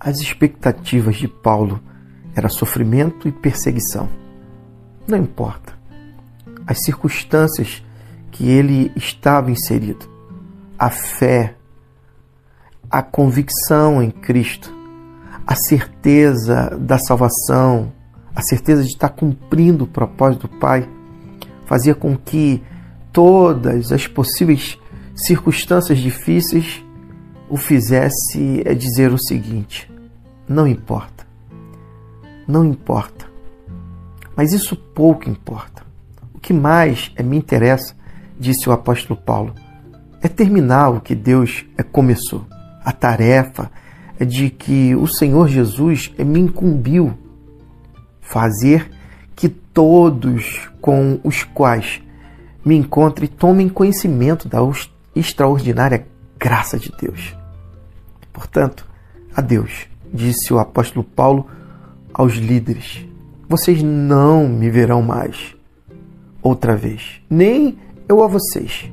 as expectativas de Paulo eram sofrimento e perseguição. Não importa. As circunstâncias que ele estava inserido, a fé, a convicção em Cristo, a certeza da salvação, a certeza de estar cumprindo o propósito do Pai, fazia com que todas as possíveis circunstâncias difíceis o fizesse é dizer o seguinte: não importa, não importa, mas isso pouco importa. O que mais me interessa, disse o apóstolo Paulo, é terminar o que Deus é, começou. A tarefa é de que o Senhor Jesus é, me incumbiu fazer que todos com os quais me encontre tomem conhecimento da extraordinária graça de Deus. Portanto, a Deus, disse o apóstolo Paulo aos líderes: vocês não me verão mais outra vez, nem eu a vocês,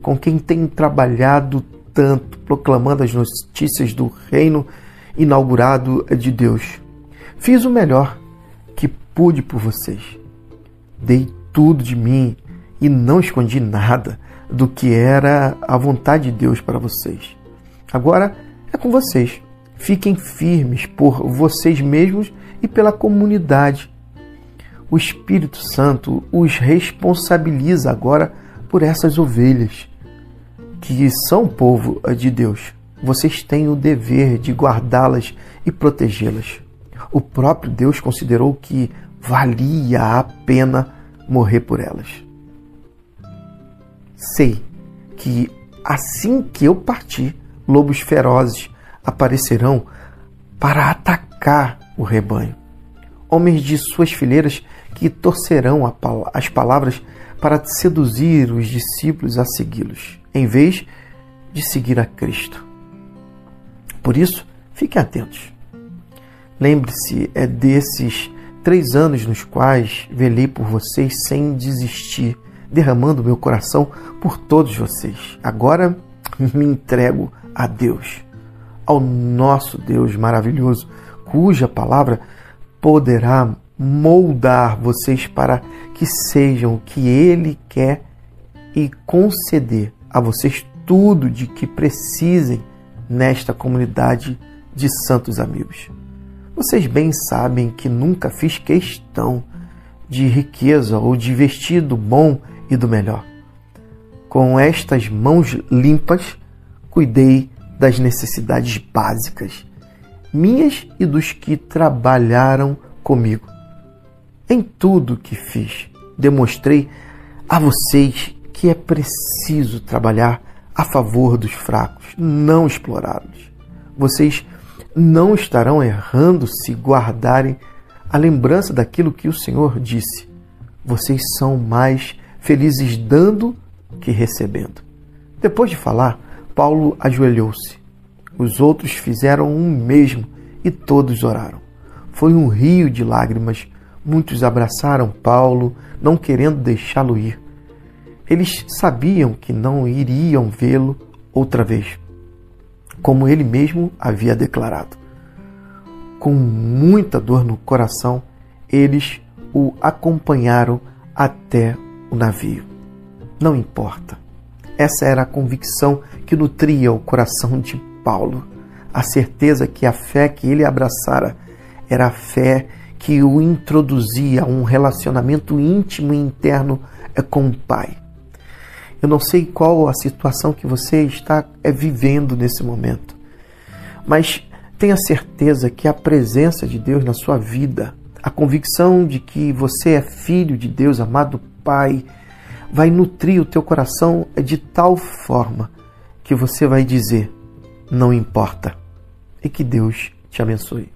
com quem tenho trabalhado tanto, proclamando as notícias do reino inaugurado de Deus. Fiz o melhor que pude por vocês. Dei tudo de mim e não escondi nada do que era a vontade de Deus para vocês. Agora é com vocês. Fiquem firmes por vocês mesmos e pela comunidade. O Espírito Santo os responsabiliza agora por essas ovelhas, que são povo de Deus. Vocês têm o dever de guardá-las e protegê-las. O próprio Deus considerou que valia a pena morrer por elas. Sei que assim que eu partir, lobos ferozes aparecerão para atacar o rebanho. Homens de suas fileiras que torcerão as palavras para seduzir os discípulos a segui-los, em vez de seguir a Cristo. Por isso, fiquem atentos. Lembre-se é desses três anos nos quais velei por vocês sem desistir, derramando meu coração por todos vocês. Agora me entrego a Deus, ao nosso Deus maravilhoso, cuja palavra poderá moldar vocês para que sejam o que Ele quer e conceder a vocês tudo de que precisem nesta comunidade de santos amigos. Vocês bem sabem que nunca fiz questão de riqueza ou de vestido bom e do melhor. Com estas mãos limpas, cuidei das necessidades básicas, minhas e dos que trabalharam comigo. Em tudo que fiz, demonstrei a vocês que é preciso trabalhar a favor dos fracos, não explorá-los. Vocês não estarão errando se guardarem a lembrança daquilo que o Senhor disse. Vocês são mais felizes dando que recebendo. Depois de falar, Paulo ajoelhou-se. Os outros fizeram o mesmo e todos oraram. Foi um rio de lágrimas. Muitos abraçaram Paulo, não querendo deixá-lo ir. Eles sabiam que não iriam vê-lo outra vez, como ele mesmo havia declarado. Com muita dor no coração, eles o acompanharam até o navio. Não importa. Essa era a convicção que nutria o coração de Paulo, a certeza que a fé que ele abraçara era a fé que o introduzia a um relacionamento íntimo e interno com o Pai. Eu não sei qual a situação que você está é, vivendo nesse momento, mas tenha certeza que a presença de Deus na sua vida, a convicção de que você é filho de Deus, amado Pai, vai nutrir o teu coração de tal forma que você vai dizer: não importa. E que Deus te abençoe.